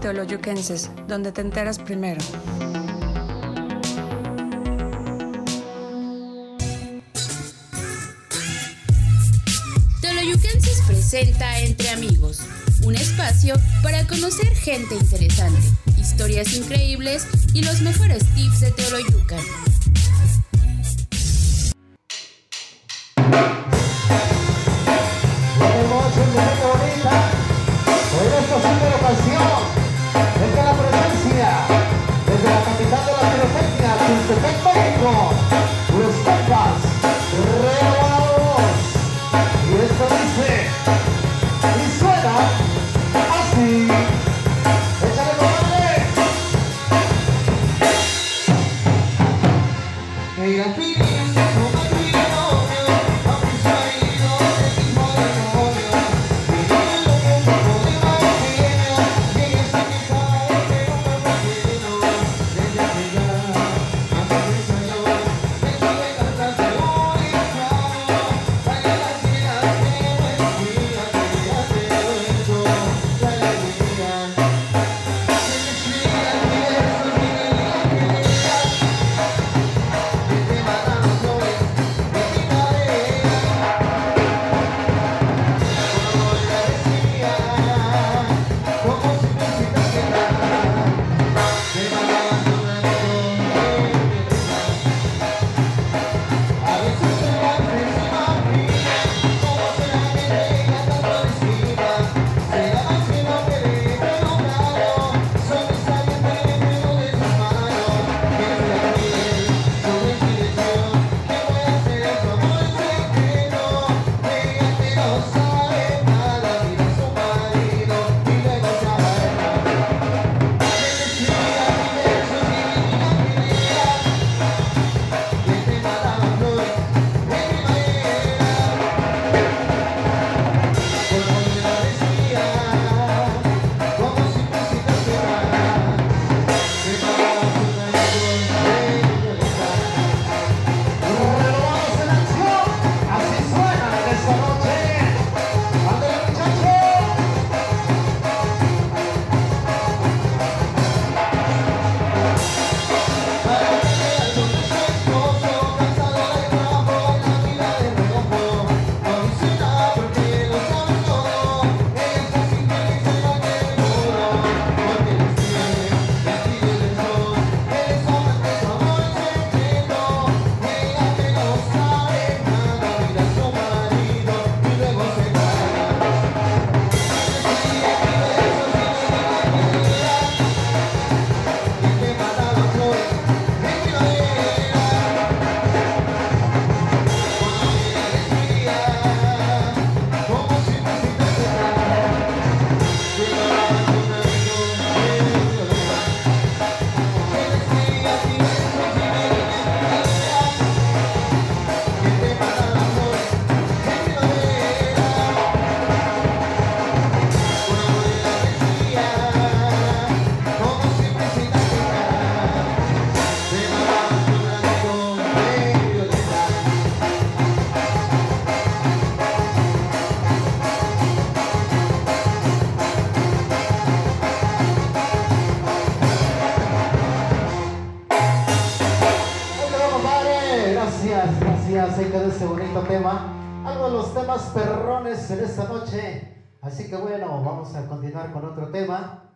Teoloyuquenses, donde te enteras primero. Teoloyuquenses presenta Entre Amigos, un espacio para conocer gente interesante, historias increíbles y los mejores tips de Teoloyucan. Pirotecnia, Tultepec, Ahí quedó este bonito tema. Algo de los temas perrones en esta noche. Así que bueno, vamos a continuar con otro tema.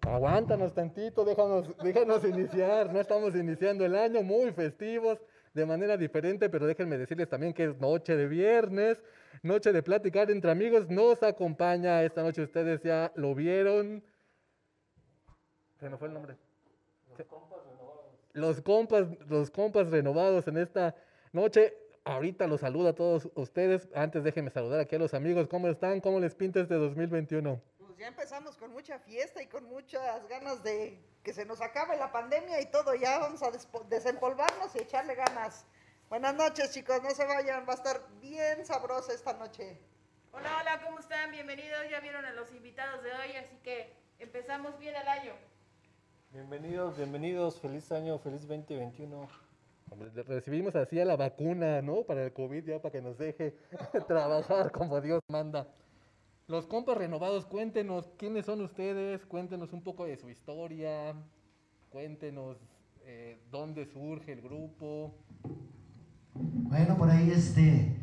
Aguántanos tantito, déjanos, déjanos iniciar. No estamos iniciando el año muy festivos, de manera diferente, pero déjenme decirles también que es noche de viernes, noche de platicar entre amigos. Nos acompaña esta noche, ustedes ya lo vieron. Se me fue el nombre. Los compas, los compas renovados en esta noche. Ahorita los saludo a todos ustedes. Antes déjenme saludar aquí a los amigos. ¿Cómo están? ¿Cómo les pinta este 2021? Pues ya empezamos con mucha fiesta y con muchas ganas de que se nos acabe la pandemia y todo. Ya vamos a desempolvarnos y echarle ganas. Buenas noches, chicos. No se vayan. Va a estar bien sabrosa esta noche. Hola, hola, ¿cómo están? Bienvenidos. Ya vieron a los invitados de hoy, así que empezamos bien el año. Bienvenidos, bienvenidos, feliz año, feliz 2021. Hombre, Recibimos así a la vacuna, ¿no? Para el COVID, ya para que nos deje trabajar como Dios manda. Los compas renovados, cuéntenos quiénes son ustedes, cuéntenos un poco de su historia, cuéntenos eh, dónde surge el grupo. Bueno, por ahí este.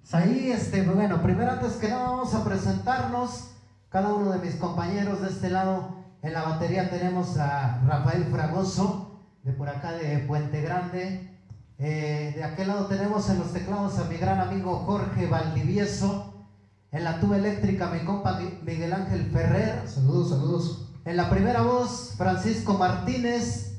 pues ahí este, bueno, primero antes que nada vamos a presentarnos. Cada uno de mis compañeros de este lado. En la batería tenemos a Rafael Fragoso, de por acá de Puente Grande. Eh, de aquel lado tenemos en los teclados a mi gran amigo Jorge Valdivieso. En la tuba eléctrica mi compa Mi- Miguel Ángel Ferrer. Saludos, saludos. En la primera voz, Francisco Martínez.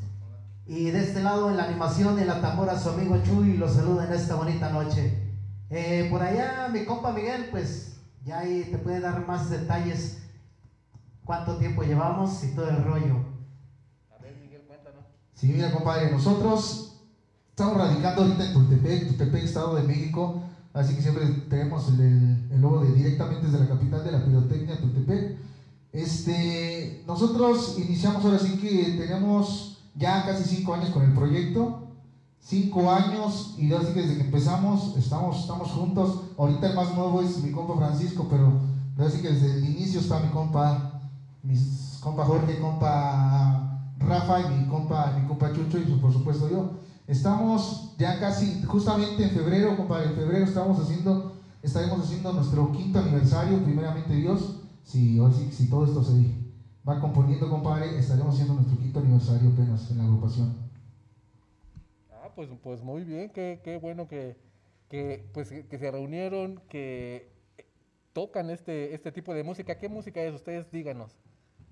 Y de este lado, en la animación y en la tambora, su amigo Chuy los saluda en esta bonita noche. Eh, por allá, mi compa Miguel, pues ya ahí te puede dar más detalles. Cuánto tiempo llevamos y todo el rollo. A ver, Miguel, cuéntanos. Sí, mira, compadre, nosotros estamos radicando ahorita en Tultepec, Tultepec, Estado de México. Así que siempre tenemos el, el, el logo de directamente desde la capital de la pirotecnia, Tultepec. Este, nosotros iniciamos ahora sí que tenemos ya casi cinco años con el proyecto. Cinco años y ahora sí que desde que empezamos estamos, estamos juntos. Ahorita el más nuevo es mi compa Francisco, pero ahora sí que desde el inicio está mi compa, mis compa Jorge, compa Rafa y mi compa, mi compa Chucho y por supuesto yo. Estamos ya casi, justamente en febrero, compa, en febrero estamos haciendo, estaremos haciendo nuestro quinto aniversario, primeramente Dios. Si, si todo esto se va componiendo, compadre, estaremos haciendo nuestro quinto aniversario apenas en la agrupación. Ah, pues, pues muy bien, qué, qué bueno que, que, pues, que se reunieron, que tocan este, este tipo de música. ¿Qué música es? Ustedes díganos.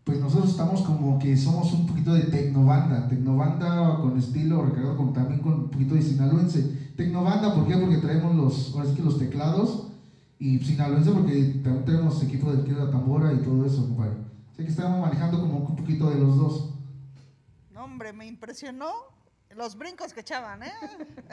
Pues nosotros estamos como que somos un poquito de tecnobanda, tecnobanda con estilo recargado con, también con un poquito de sinaloense. Tecnobanda, ¿por qué? Porque traemos los, ahora sí que los teclados y sinaloense porque también tenemos equipo de izquierda tambora y todo eso, compadre. Así que estamos manejando como un poquito de los dos. No, hombre, me impresionó los brincos que echaban, ¿eh?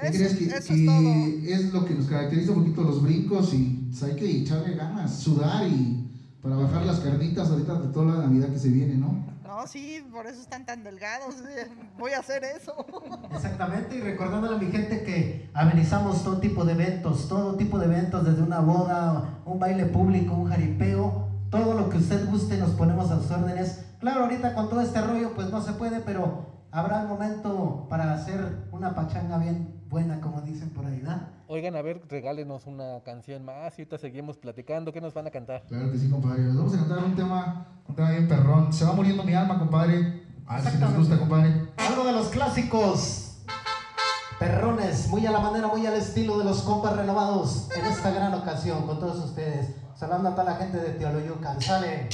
¿Qué Eso, crees que, eso que es todo. es lo que nos caracteriza un poquito los brincos y pues, hay que echarle ganas, sudar y para bajar las carnitas ahorita de toda la Navidad que se viene, ¿no? No, sí, por eso están tan delgados. eh, Voy a hacer eso. Exactamente, y recordándole a mi gente que amenizamos todo tipo de eventos, todo tipo de eventos, desde una boda, un baile público, un jaripeo, todo lo que usted guste, nos ponemos a sus órdenes. Claro, ahorita con todo este rollo, pues no se puede, pero habrá el momento para hacer una pachanga bien buena, como dicen por ahí, ¿verdad? Oigan, a ver, regálenos una canción más y ahorita seguimos platicando. ¿Qué nos van a cantar? Claro que sí, compadre. Les vamos a cantar un tema, un tema bien perrón. Se va muriendo mi alma, compadre. A ver si les gusta, compadre. Algo de los clásicos. Perrones, muy a la manera, muy al estilo de los compas renovados en esta gran ocasión con todos ustedes. Saludando a toda la gente de Teoloyucan. Sale.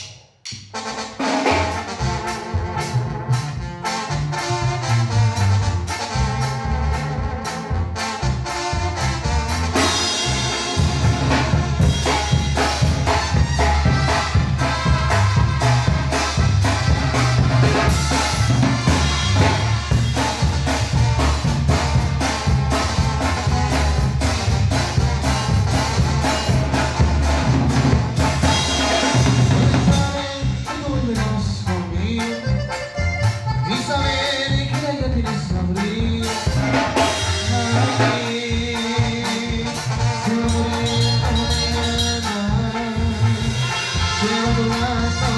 Bye.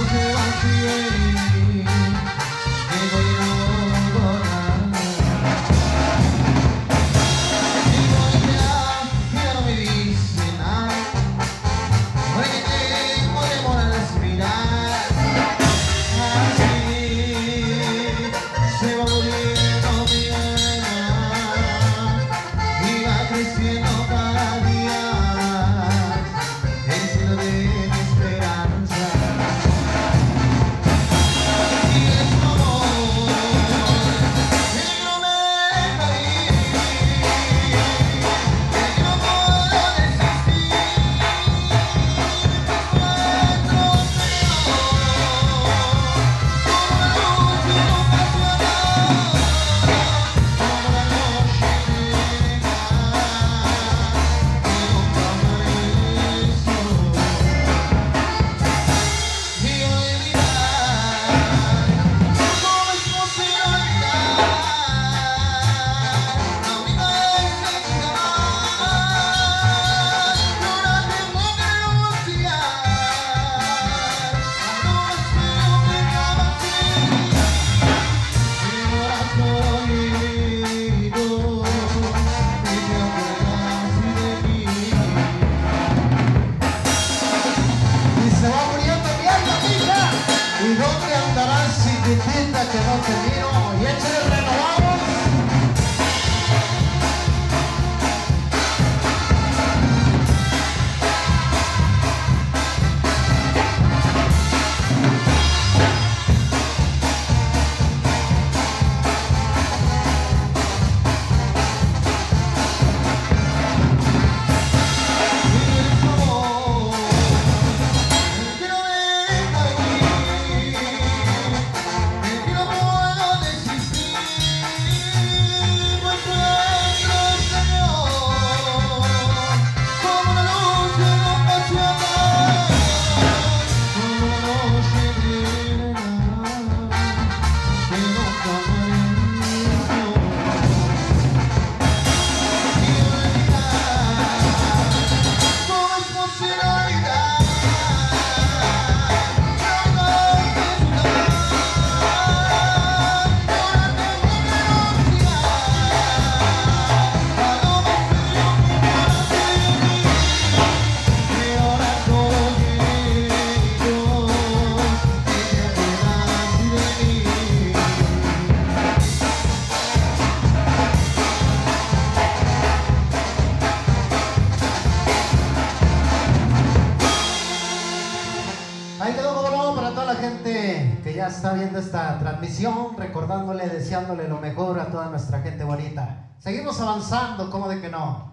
Recordándole, deseándole lo mejor a toda nuestra gente bonita. Seguimos avanzando, ¿cómo de que no?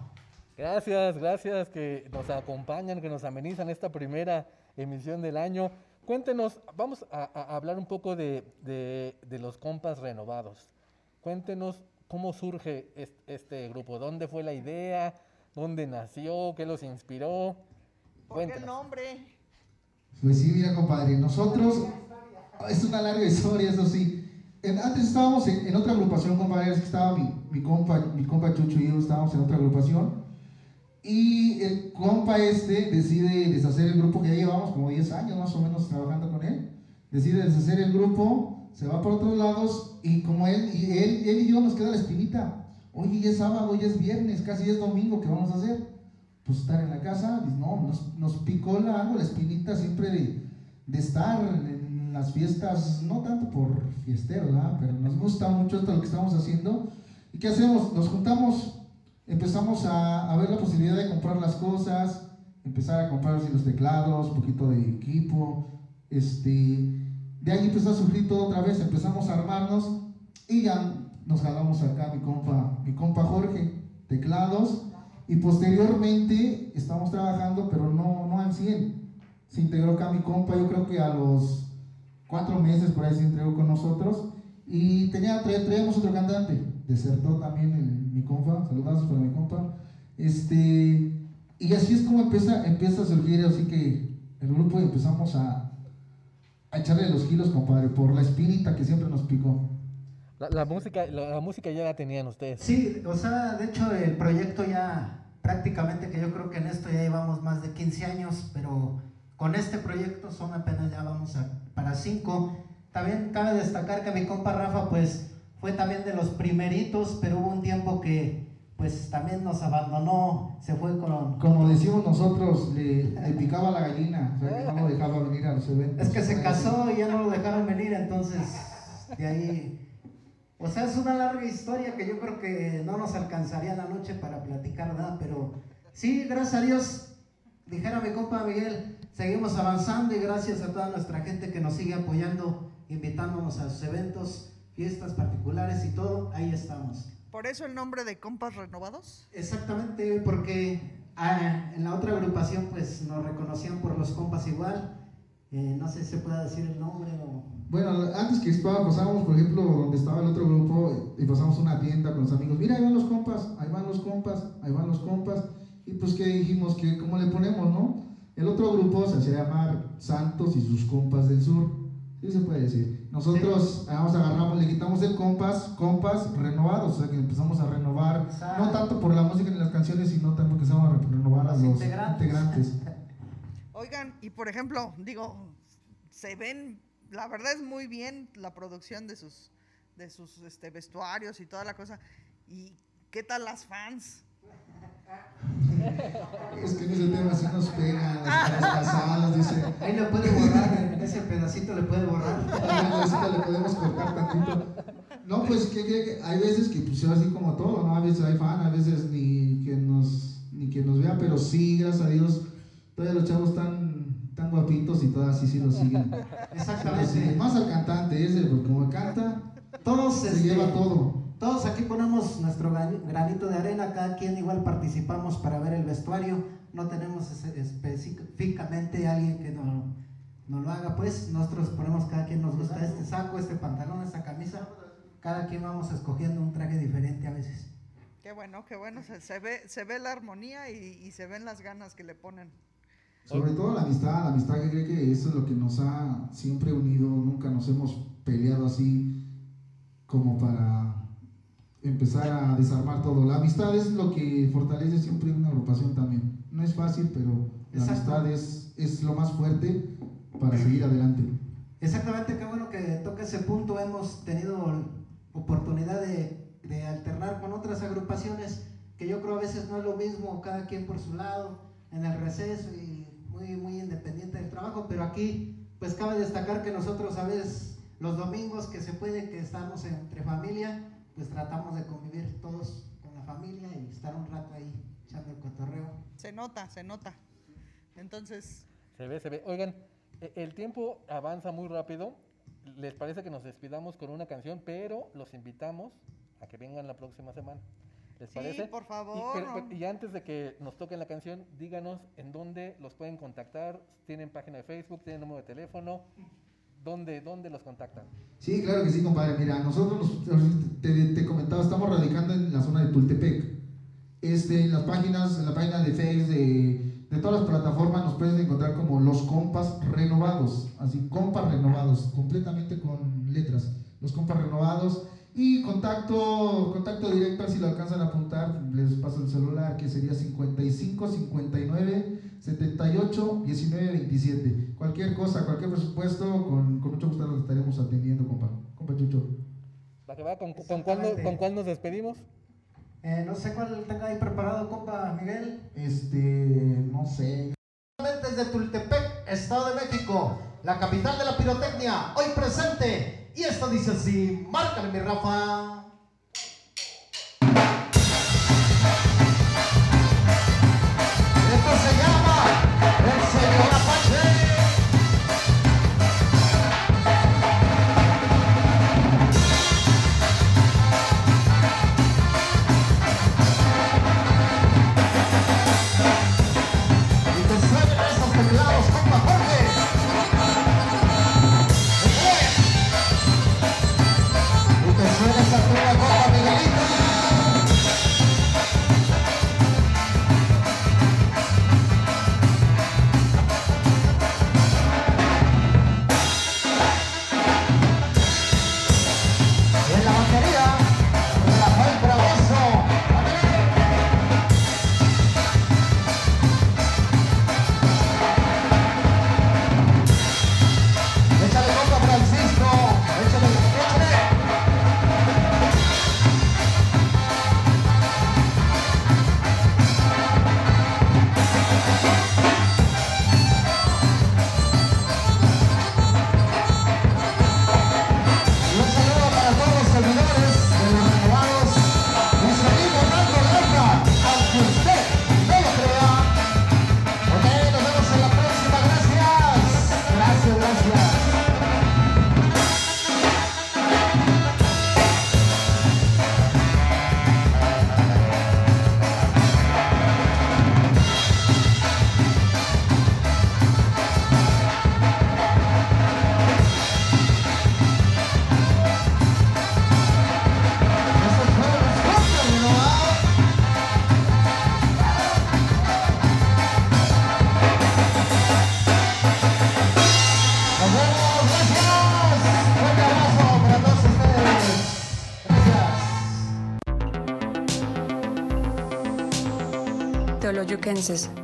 Gracias, gracias que nos acompañan, que nos amenizan esta primera emisión del año. Cuéntenos, vamos a, a hablar un poco de, de- de los compas renovados. Cuéntenos cómo surge es- este, grupo, dónde fue la idea, dónde nació, qué los inspiró. ¿Por qué el nombre? Pues sí, mira, compadre, nosotros, es una larga historia, eso sí. Antes estábamos en, otra agrupación, compadre, es que estaba mi, compa, mi compa Chucho y yo estábamos en otra agrupación. Y el compa este decide deshacer el grupo que ya llevamos como 10 años más o menos trabajando con él. Decide deshacer el grupo, se va por otros lados y como él y él, él y yo nos queda la espinita. Oye, ya es sábado, ya es viernes, casi es domingo, ¿qué vamos a hacer? Pues estar en la casa, no, nos, picó la, algo, la espinita siempre de, estar las fiestas, no tanto por fiesteros, ¿verdad? pero nos gusta mucho esto lo que estamos haciendo. ¿Y qué hacemos? Nos juntamos, empezamos a, ver la posibilidad de comprar las cosas, empezar a comprar así los teclados, un poquito de equipo, este, de ahí empezó a surgir todo otra vez, empezamos a armarnos y ya nos jalamos acá mi compa, mi compa Jorge, teclados, y posteriormente estamos trabajando, pero no, no al 100. Se integró acá mi compa, yo creo que a los cuatro meses por ahí se integró con nosotros, y tenía, tra- traíamos otro cantante, desertó también el- mi compa, saludazos para mi compa, este, y así es como empieza, empieza a surgir, así que el grupo y empezamos a, a echarle los kilos, compadre, por la espinita que siempre nos picó. La, la música, la, la música ya la tenían ustedes. Sí, o sea, de hecho el proyecto ya prácticamente que yo creo que en esto ya llevamos más de 15 años, pero con este proyecto son apenas ya vamos a, para 5. También cabe destacar que mi compa Rafa pues fue también de los primeritos, pero hubo un tiempo que pues también nos abandonó, se fue con... Como decimos nosotros, le, le picaba la gallina, o sea, que no lo dejaba venir a los eventos. Es que se casó y ya no lo dejaron venir, entonces de ahí... O sea, es una larga historia que yo creo que no nos alcanzaría la noche para platicar, ¿verdad? Pero sí, gracias a Dios, dijera mi compa Miguel, seguimos avanzando y gracias a toda nuestra gente que nos sigue apoyando, invitándonos a sus eventos, fiestas particulares y todo, ahí estamos. ¿Por eso el nombre de Compas Renovados? Exactamente, porque ah, en la otra agrupación pues nos reconocían por los compas igual. Eh, no sé si se puede decir el nombre o... Bueno, antes que estaba, pasábamos, por ejemplo, donde estaba el otro grupo, y pasamos una tienda con los amigos. Mira, ahí van los compas, ahí van los compas, ahí van los compas. Y pues, ¿qué dijimos? que ¿Cómo le ponemos, no? El otro grupo se hacía llamar Santos y sus compas del sur. Sí se puede decir. Nosotros vamos, agarramos, le quitamos el compas, compas renovados, o sea que empezamos a renovar, Exacto. no tanto por la música ni las canciones, sino también porque empezamos a renovar a Los los integrantes. integrantes. Oigan, y por ejemplo, digo, se ven, la verdad es muy bien la producción de sus, de sus este, vestuarios y toda la cosa. ¿Y qué tal las fans? Es que en ese tema sí nos pegan las, casadas, dice. Ahí le puede borrar, en ese pedacito le puede borrar. Rosita, le podemos cortar tantito. No, pues que, que- hay veces que pues así como todo, ¿no? A veces hay fan, a veces ni que nos ni que nos vea, pero sí, gracias a Dios, todavía los chavos están tan guapitos y todas así sí lo siguen. Exactamente. Sí, más al cantante ese, porque como canta, Todos, se este, lleva todo. Todos aquí ponemos nuestro gran- granito de arena, cada quien igual participamos para ver el vestuario. No tenemos específicamente alguien que no, no lo haga, pues nosotros ponemos cada quien nos gusta este saco, este pantalón, esta camisa. Cada quien vamos escogiendo un traje diferente a veces. Qué bueno, qué bueno. Se, se ve, se ve la armonía y, y se ven las ganas que le ponen. Sobre todo la amistad, la amistad que creo que eso es lo que nos ha siempre unido, nunca nos hemos peleado así como para empezar a desarmar todo. La amistad es lo que fortalece siempre una agrupación también. No es fácil, pero la Exacto. amistad es, es lo más fuerte para seguir adelante. Exactamente, qué bueno que toca ese punto. Hemos tenido oportunidad de, de alternar con otras agrupaciones que yo creo a veces no es lo mismo, cada quien por su lado, en el receso y muy, muy independiente del trabajo, pero aquí pues cabe destacar que nosotros a veces los domingos que se puede, que estamos entre familia, pues tratamos de convivir todos con la familia y estar un rato ahí echando el cotorreo. Se nota, se nota. Entonces, Se ve, se ve. Oigan, e- el tiempo avanza muy rápido. les parece que nos despidamos con una canción, pero los invitamos a que vengan la próxima semana. ¿Les Sí, parece? por Y, favor. pero- pero- y antes de que nos toquen la canción, díganos en dónde los pueden contactar. ¿Tienen página de Facebook? ¿Tienen número de teléfono? ¿Dónde, dónde los contactan? Sí, claro que sí, compadre. Mira, nosotros, nos- te, te comentaba, estamos radicando en la zona de Tultepec. Este, en las páginas, en la página de Facebook, de, de todas las plataformas, nos puedes encontrar como Los Compas Renovados. Así, Compas Renovados, completamente con letras. Los Compas Renovados. Y contacto, contacto directo, si lo alcanzan a apuntar, les paso el celular, que sería 55 59 78 19 27. Cualquier cosa, cualquier presupuesto, con, con mucho gusto los estaremos atendiendo, compa. Compa Chucho. ¿Va que va? ¿Con, con, cuál, con cuál nos despedimos? Eh, no sé cuál tenga ahí preparado, compa Miguel. Este, no sé. Desde Tultepec, Estado de México, la capital de la pirotecnia, hoy presente. Y esto dice así, márcale mi Rafa.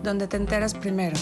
Donde te enteras primero.